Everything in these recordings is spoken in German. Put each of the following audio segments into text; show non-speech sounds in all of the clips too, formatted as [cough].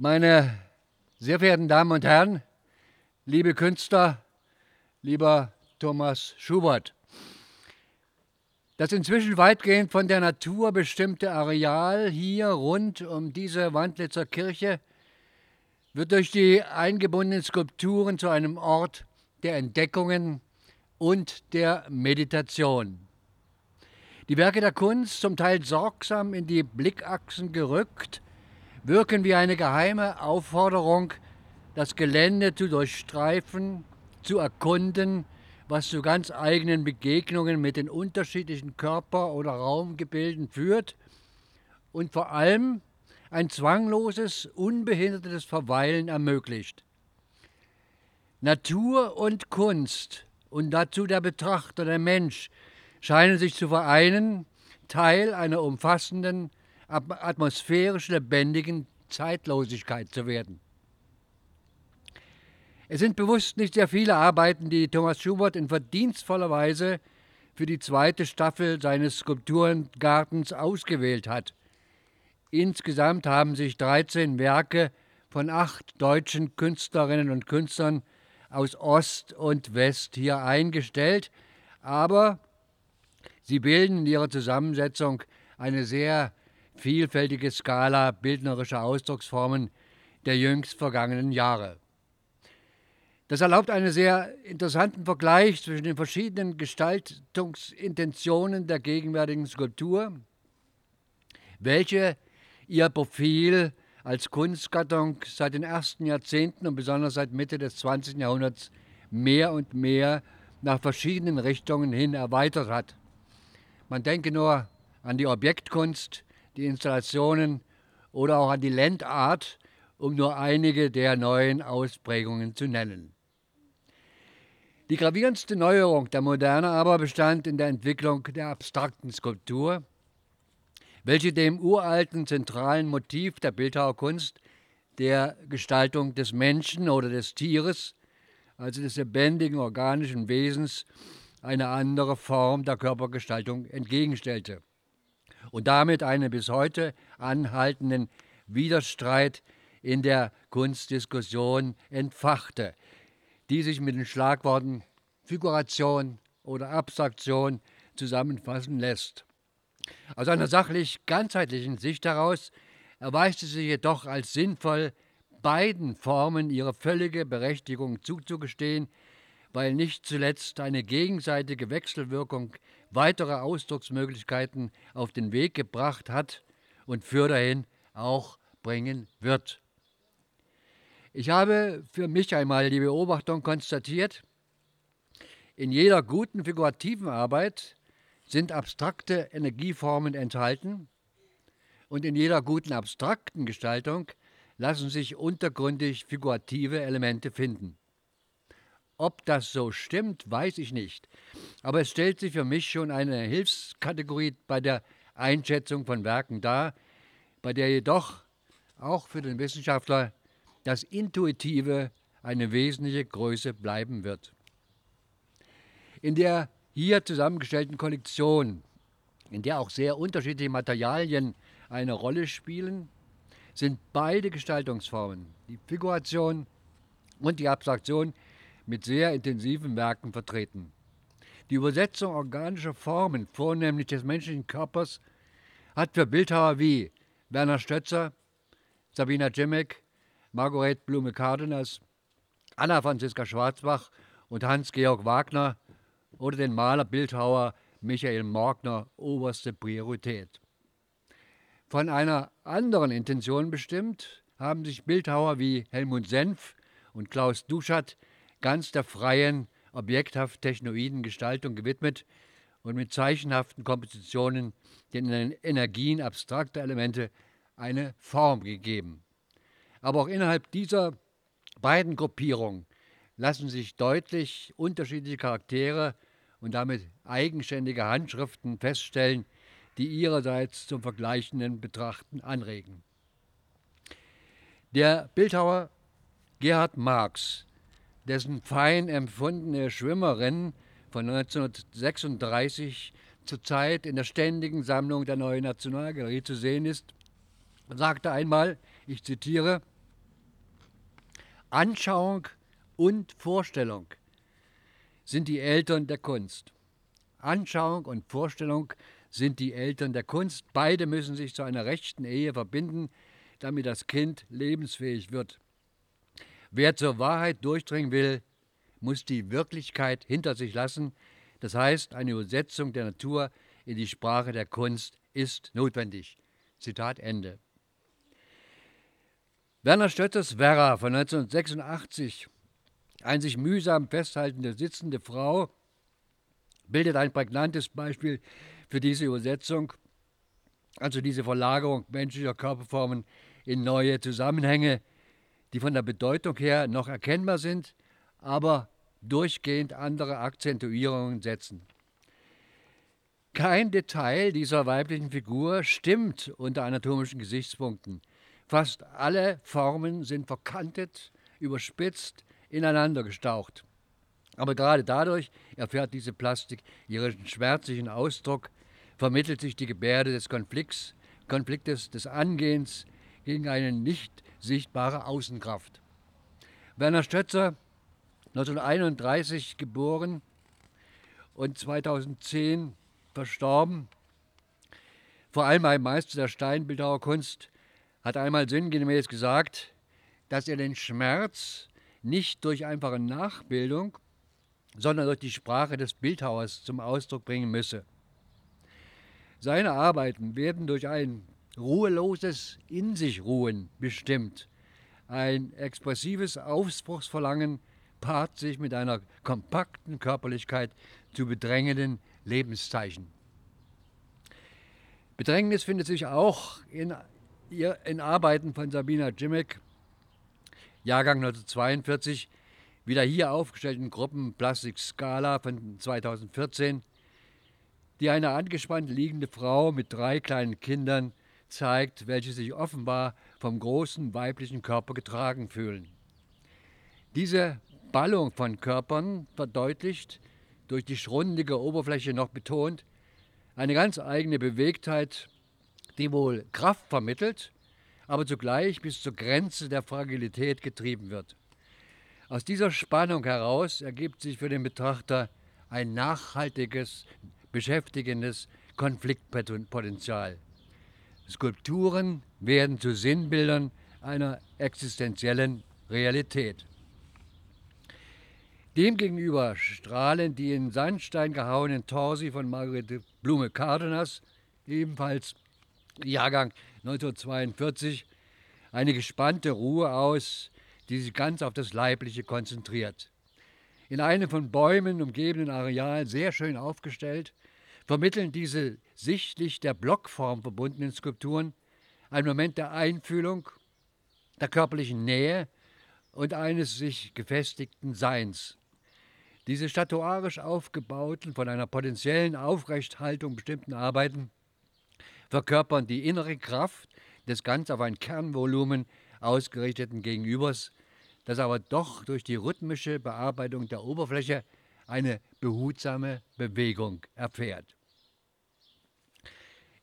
Meine sehr verehrten Damen und Herren, liebe Künstler, lieber Thomas Schubert, das inzwischen weitgehend von der Natur bestimmte Areal hier rund um diese Wandlitzer Kirche wird durch die eingebundenen Skulpturen zu einem Ort der Entdeckungen und der Meditation. Die Werke der Kunst, zum Teil sorgsam in die Blickachsen gerückt, wirken wie eine geheime Aufforderung, das Gelände zu durchstreifen, zu erkunden, was zu ganz eigenen Begegnungen mit den unterschiedlichen Körper- oder Raumgebilden führt und vor allem ein zwangloses, unbehindertes Verweilen ermöglicht. Natur und Kunst und dazu der Betrachter, der Mensch, scheinen sich zu vereinen, Teil einer umfassenden, atmosphärisch lebendigen Zeitlosigkeit zu werden. Es sind bewusst nicht sehr viele Arbeiten, die Thomas Schubert in verdienstvoller Weise für die zweite Staffel seines Skulpturengartens ausgewählt hat. Insgesamt haben sich 13 Werke von acht deutschen Künstlerinnen und Künstlern aus Ost und West hier eingestellt, aber sie bilden in ihrer Zusammensetzung eine sehr vielfältige Skala bildnerischer Ausdrucksformen der jüngst vergangenen Jahre. Das erlaubt einen sehr interessanten Vergleich zwischen den verschiedenen Gestaltungsintentionen der gegenwärtigen Skulptur, welche ihr Profil als Kunstgattung seit den ersten Jahrzehnten und besonders seit Mitte des 20. Jahrhunderts mehr und mehr nach verschiedenen Richtungen hin erweitert hat. Man denke nur an die Objektkunst, die Installationen oder auch an die Landart, um nur einige der neuen Ausprägungen zu nennen. Die gravierendste Neuerung der Moderne aber bestand in der Entwicklung der abstrakten Skulptur, welche dem uralten zentralen Motiv der Bildhauerkunst, der Gestaltung des Menschen oder des Tieres, also des lebendigen organischen Wesens, eine andere Form der Körpergestaltung entgegenstellte und damit einen bis heute anhaltenden Widerstreit in der Kunstdiskussion entfachte, die sich mit den Schlagworten Figuration oder Abstraktion zusammenfassen lässt. Aus einer sachlich ganzheitlichen Sicht heraus erweist es sich jedoch als sinnvoll, beiden Formen ihre völlige Berechtigung zuzugestehen, weil nicht zuletzt eine gegenseitige Wechselwirkung weitere Ausdrucksmöglichkeiten auf den Weg gebracht hat und für dahin auch bringen wird. Ich habe für mich einmal die Beobachtung konstatiert, in jeder guten figurativen Arbeit sind abstrakte Energieformen enthalten und in jeder guten abstrakten Gestaltung lassen sich untergründig figurative Elemente finden. Ob das so stimmt, weiß ich nicht. Aber es stellt sich für mich schon eine Hilfskategorie bei der Einschätzung von Werken dar, bei der jedoch auch für den Wissenschaftler das Intuitive eine wesentliche Größe bleiben wird. In der hier zusammengestellten Kollektion, in der auch sehr unterschiedliche Materialien eine Rolle spielen, sind beide Gestaltungsformen, die Figuration und die Abstraktion, mit sehr intensiven Werken vertreten. Die Übersetzung organischer Formen, vornehmlich des menschlichen Körpers, hat für Bildhauer wie Werner Stötzer, Sabina Cimek, Margaret Blume-Cardenas, Anna Franziska Schwarzbach und Hans-Georg Wagner oder den Maler-Bildhauer Michael Morgner oberste Priorität. Von einer anderen Intention bestimmt haben sich Bildhauer wie Helmut Senf und Klaus Duschat ganz der freien, objekthaft technoiden Gestaltung gewidmet und mit zeichenhaften Kompositionen den Energien abstrakter Elemente eine Form gegeben. Aber auch innerhalb dieser beiden Gruppierungen lassen sich deutlich unterschiedliche Charaktere und damit eigenständige Handschriften feststellen, die ihrerseits zum vergleichenden Betrachten anregen. Der Bildhauer Gerhard Marx dessen fein empfundene Schwimmerin von 1936 zurzeit in der ständigen Sammlung der Neuen Nationalgalerie zu sehen ist, sagte einmal, ich zitiere, Anschauung und Vorstellung sind die Eltern der Kunst. Anschauung und Vorstellung sind die Eltern der Kunst. Beide müssen sich zu einer rechten Ehe verbinden, damit das Kind lebensfähig wird. Wer zur Wahrheit durchdringen will, muss die Wirklichkeit hinter sich lassen. Das heißt, eine Übersetzung der Natur in die Sprache der Kunst ist notwendig. Zitat Ende. Werner Stötters Werra von 1986, ein sich mühsam festhaltende sitzende Frau, bildet ein prägnantes Beispiel für diese Übersetzung, also diese Verlagerung menschlicher Körperformen in neue Zusammenhänge, die von der Bedeutung her noch erkennbar sind, aber durchgehend andere Akzentuierungen setzen. Kein Detail dieser weiblichen Figur stimmt unter anatomischen Gesichtspunkten. Fast alle Formen sind verkantet, überspitzt, ineinander gestaucht. Aber gerade dadurch erfährt diese Plastik ihren schmerzlichen Ausdruck, vermittelt sich die Gebärde des Konflikts, Konfliktes des Angehens gegen eine nicht sichtbare Außenkraft. Werner Stötzer, 1931 geboren und 2010 verstorben, vor allem ein Meister der Steinbildhauerkunst, hat einmal sinngemäß gesagt, dass er den Schmerz nicht durch einfache Nachbildung, sondern durch die Sprache des Bildhauers zum Ausdruck bringen müsse. Seine Arbeiten werden durch ein ruheloses In sich Ruhen bestimmt. Ein expressives Aufbruchsverlangen paart sich mit einer kompakten Körperlichkeit zu bedrängenden Lebenszeichen. Bedrängnis findet sich auch in, in Arbeiten von Sabina Jimmick, Jahrgang 1942, wieder hier aufgestellten Gruppen Plastik Scala von 2014, die eine angespannt liegende Frau mit drei kleinen Kindern zeigt, welche sich offenbar vom großen weiblichen Körper getragen fühlen. Diese Ballung von Körpern verdeutlicht, durch die schrundige Oberfläche noch betont, eine ganz eigene Bewegtheit, die wohl Kraft vermittelt, aber zugleich bis zur Grenze der Fragilität getrieben wird. Aus dieser Spannung heraus ergibt sich für den Betrachter ein nachhaltiges, beschäftigendes Konfliktpotenzial. Skulpturen werden zu Sinnbildern einer existenziellen Realität. Demgegenüber strahlen die in Sandstein gehauenen Torsi von Margarete Blume Cardenas, ebenfalls Jahrgang 1942, eine gespannte Ruhe aus, die sich ganz auf das Leibliche konzentriert. In einem von Bäumen umgebenen Areal sehr schön aufgestellt, vermitteln diese sichtlich der Blockform verbundenen Skulpturen einen Moment der Einfühlung, der körperlichen Nähe und eines sich gefestigten Seins. Diese statuarisch aufgebauten, von einer potenziellen Aufrechthaltung bestimmten Arbeiten verkörpern die innere Kraft des ganz auf ein Kernvolumen ausgerichteten Gegenübers, das aber doch durch die rhythmische Bearbeitung der Oberfläche eine behutsame Bewegung erfährt.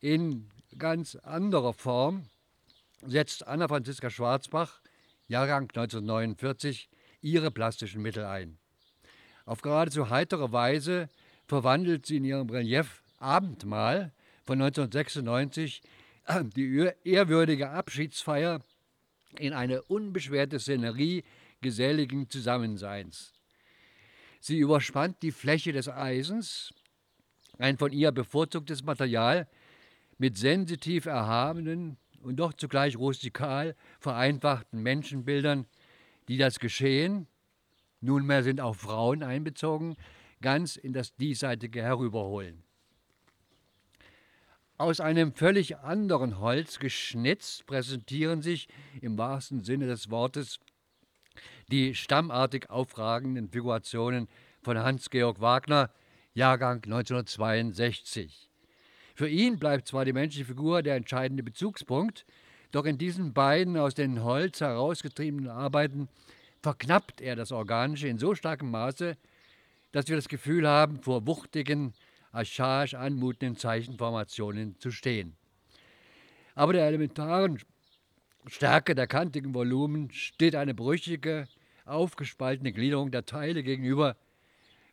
In ganz anderer Form setzt Anna Franziska Schwarzbach, Jahrgang 1949, ihre plastischen Mittel ein. Auf geradezu heitere Weise verwandelt sie in ihrem Relief Abendmahl von 1996 [clears throat] die ehrwürdige Abschiedsfeier in eine unbeschwerte Szenerie geselligen Zusammenseins. Sie überspannt die Fläche des Eisens, ein von ihr bevorzugtes Material, mit sensitiv erhabenen und doch zugleich rustikal vereinfachten Menschenbildern, die das Geschehen Nunmehr sind auch Frauen einbezogen, ganz in das Diesseitige herüberholen. Aus einem völlig anderen Holz geschnitzt präsentieren sich im wahrsten Sinne des Wortes die stammartig aufragenden Figurationen von Hans-Georg Wagner, Jahrgang 1962. Für ihn bleibt zwar die menschliche Figur der entscheidende Bezugspunkt, doch in diesen beiden aus dem Holz herausgetriebenen Arbeiten verknappt er das Organische in so starkem Maße, dass wir das Gefühl haben, vor wuchtigen, archaisch anmutenden Zeichenformationen zu stehen. Aber der elementaren Stärke der kantigen Volumen steht eine brüchige, aufgespaltene Gliederung der Teile gegenüber,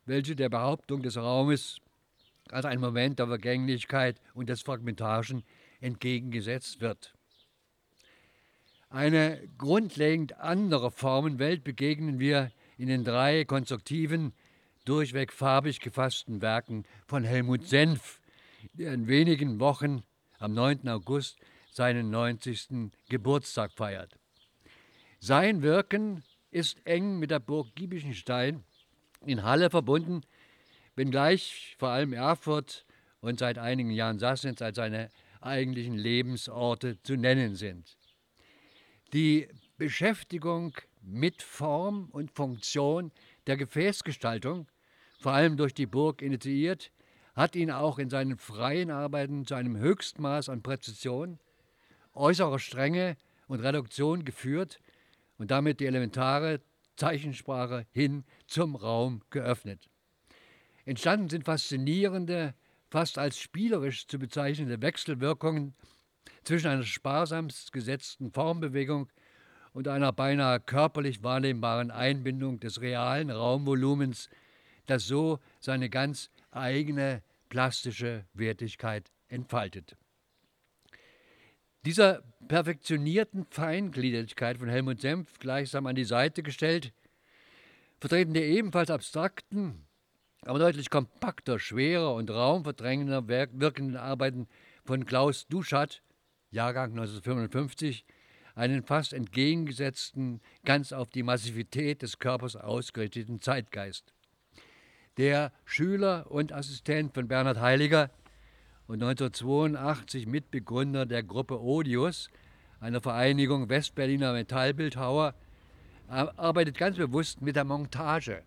welche der Behauptung des Raumes als ein Moment der Vergänglichkeit und des Fragmentarischen entgegengesetzt wird. Eine grundlegend andere Formenwelt begegnen wir in den drei konstruktiven, durchweg farbig gefassten Werken von Helmut Senf, der in wenigen Wochen am 9. August seinen 90. Geburtstag feiert. Sein Wirken ist eng mit der Burg Giebichenstein in Halle verbunden, wenngleich vor allem Erfurt und seit einigen Jahren Sassnitz als seine eigentlichen Lebensorte zu nennen sind. Die Beschäftigung mit Form und Funktion der Gefäßgestaltung, vor allem durch die Burg initiiert, hat ihn auch in seinen freien Arbeiten zu einem Höchstmaß an Präzision, äußerer Strenge und Reduktion geführt und damit die elementare Zeichensprache hin zum Raum geöffnet. Entstanden sind faszinierende, fast als spielerisch zu bezeichnende Wechselwirkungen zwischen einer sparsamst gesetzten Formbewegung und einer beinahe körperlich wahrnehmbaren Einbindung des realen Raumvolumens, das so seine ganz eigene plastische Wertigkeit entfaltet. Dieser perfektionierten Feingliedrigkeit von Helmut Senf gleichsam an die Seite gestellt, vertreten der ebenfalls abstrakten, aber deutlich kompakter, schwerer und raumverdrängender wirkenden Arbeiten von Klaus Duschat, Jahrgang 1955, einen fast entgegengesetzten, ganz auf die Massivität des Körpers ausgerichteten Zeitgeist. Der Schüler und Assistent von Bernhard Heiliger und 1982 Mitbegründer der Gruppe Odius, einer Vereinigung Westberliner Metallbildhauer, arbeitet ganz bewusst mit der Montage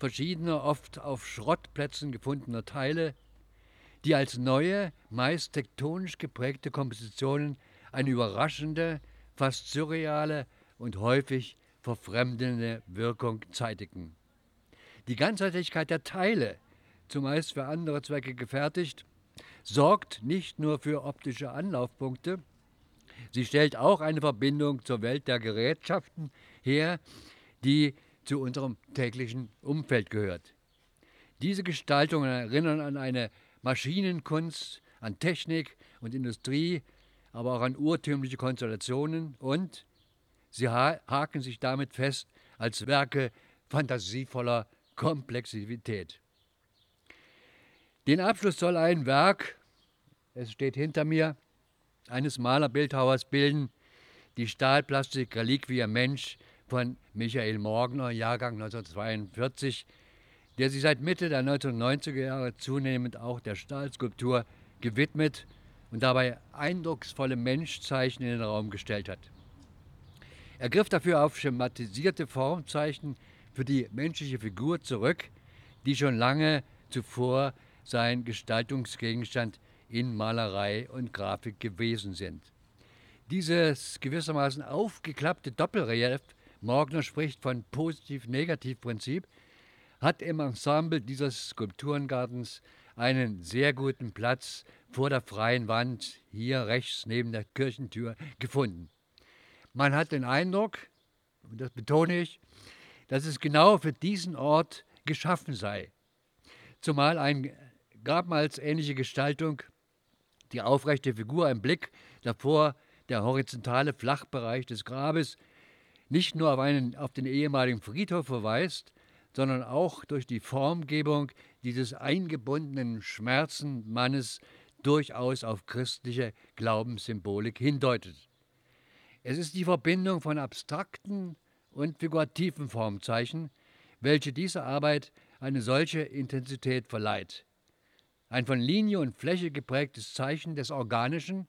verschiedener, oft auf Schrottplätzen gefundener Teile, die als neue, meist tektonisch geprägte Kompositionen eine überraschende, fast surreale und häufig verfremdende Wirkung zeitigen. Die Ganzheitlichkeit der Teile, zumeist für andere Zwecke gefertigt, sorgt nicht nur für optische Anlaufpunkte, sie stellt auch eine Verbindung zur Welt der Gerätschaften her, die zu unserem täglichen Umfeld gehört. Diese Gestaltungen erinnern an eine Maschinenkunst, an Technik und Industrie, aber auch an urtümliche Konstellationen und sie haken sich damit fest als Werke fantasievoller Komplexität. Den Abschluss soll ein Werk, es steht hinter mir, eines Malerbildhauers bilden, die Stahlplastik Reliquia Mensch von Michael Morgner, Jahrgang 1942, der sich seit Mitte der 1990er Jahre zunehmend auch der Stahlskulptur gewidmet und dabei eindrucksvolle Menschzeichen in den Raum gestellt hat. Er griff dafür auf schematisierte Formzeichen für die menschliche Figur zurück, die schon lange zuvor sein Gestaltungsgegenstand in Malerei und Grafik gewesen sind. Dieses gewissermaßen aufgeklappte Doppelrelief Morgner spricht von Positiv-Negativ-Prinzip, hat im Ensemble dieses Skulpturengartens einen sehr guten Platz vor der freien Wand, hier rechts neben der Kirchentür, gefunden. Man hat den Eindruck, und das betone ich, dass es genau für diesen Ort geschaffen sei. Zumal eine grabmals ähnliche Gestaltung, die aufrechte Figur im Blick, davor der horizontale Flachbereich des Grabes, nicht nur auf, einen, auf den ehemaligen Friedhof verweist, sondern auch durch die Formgebung dieses eingebundenen Schmerzenmannes durchaus auf christliche Glaubenssymbolik hindeutet. Es ist die Verbindung von abstrakten und figurativen Formzeichen, welche dieser Arbeit eine solche Intensität verleiht. Ein von Linie und Fläche geprägtes Zeichen des Organischen,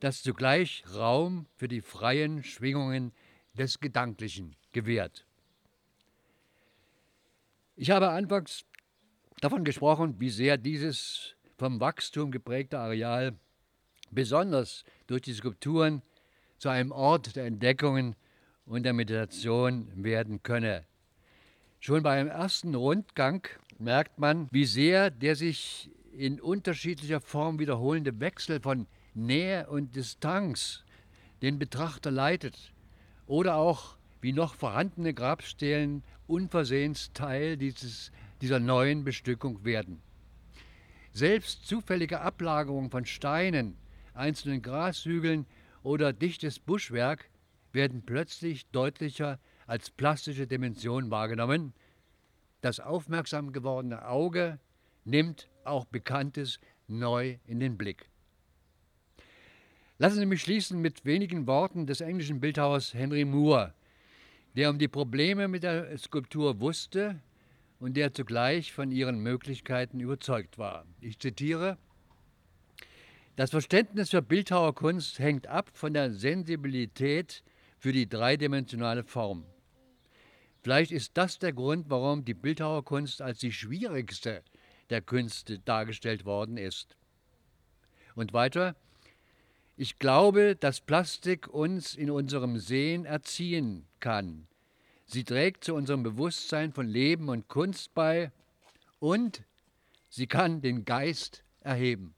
das zugleich Raum für die freien Schwingungen des Gedanklichen gewährt. Ich habe anfangs davon gesprochen, wie sehr dieses vom Wachstum geprägte Areal besonders durch die Skulpturen zu einem Ort der Entdeckungen und der Meditation werden könne. Schon beim ersten Rundgang merkt man, wie sehr der sich in unterschiedlicher Form wiederholende Wechsel von Nähe und Distanz den Betrachter leitet oder auch wie noch vorhandene Grabstelen unversehens Teil dieses, dieser neuen Bestückung werden. Selbst zufällige Ablagerungen von Steinen, einzelnen Grashügeln oder dichtes Buschwerk werden plötzlich deutlicher als plastische Dimension wahrgenommen. Das aufmerksam gewordene Auge nimmt auch Bekanntes neu in den Blick. Lassen Sie mich schließen mit wenigen Worten des englischen Bildhauers Henry Moore, der um die Probleme mit der Skulptur wusste und der zugleich von ihren Möglichkeiten überzeugt war. Ich zitiere, das Verständnis für Bildhauerkunst hängt ab von der Sensibilität für die dreidimensionale Form. Vielleicht ist das der Grund, warum die Bildhauerkunst als die schwierigste der Künste dargestellt worden ist. Und weiter, ich glaube, dass Plastik uns in unserem Sehen erziehen kann. Sie trägt zu unserem Bewusstsein von Leben und Kunst bei und sie kann den Geist erheben.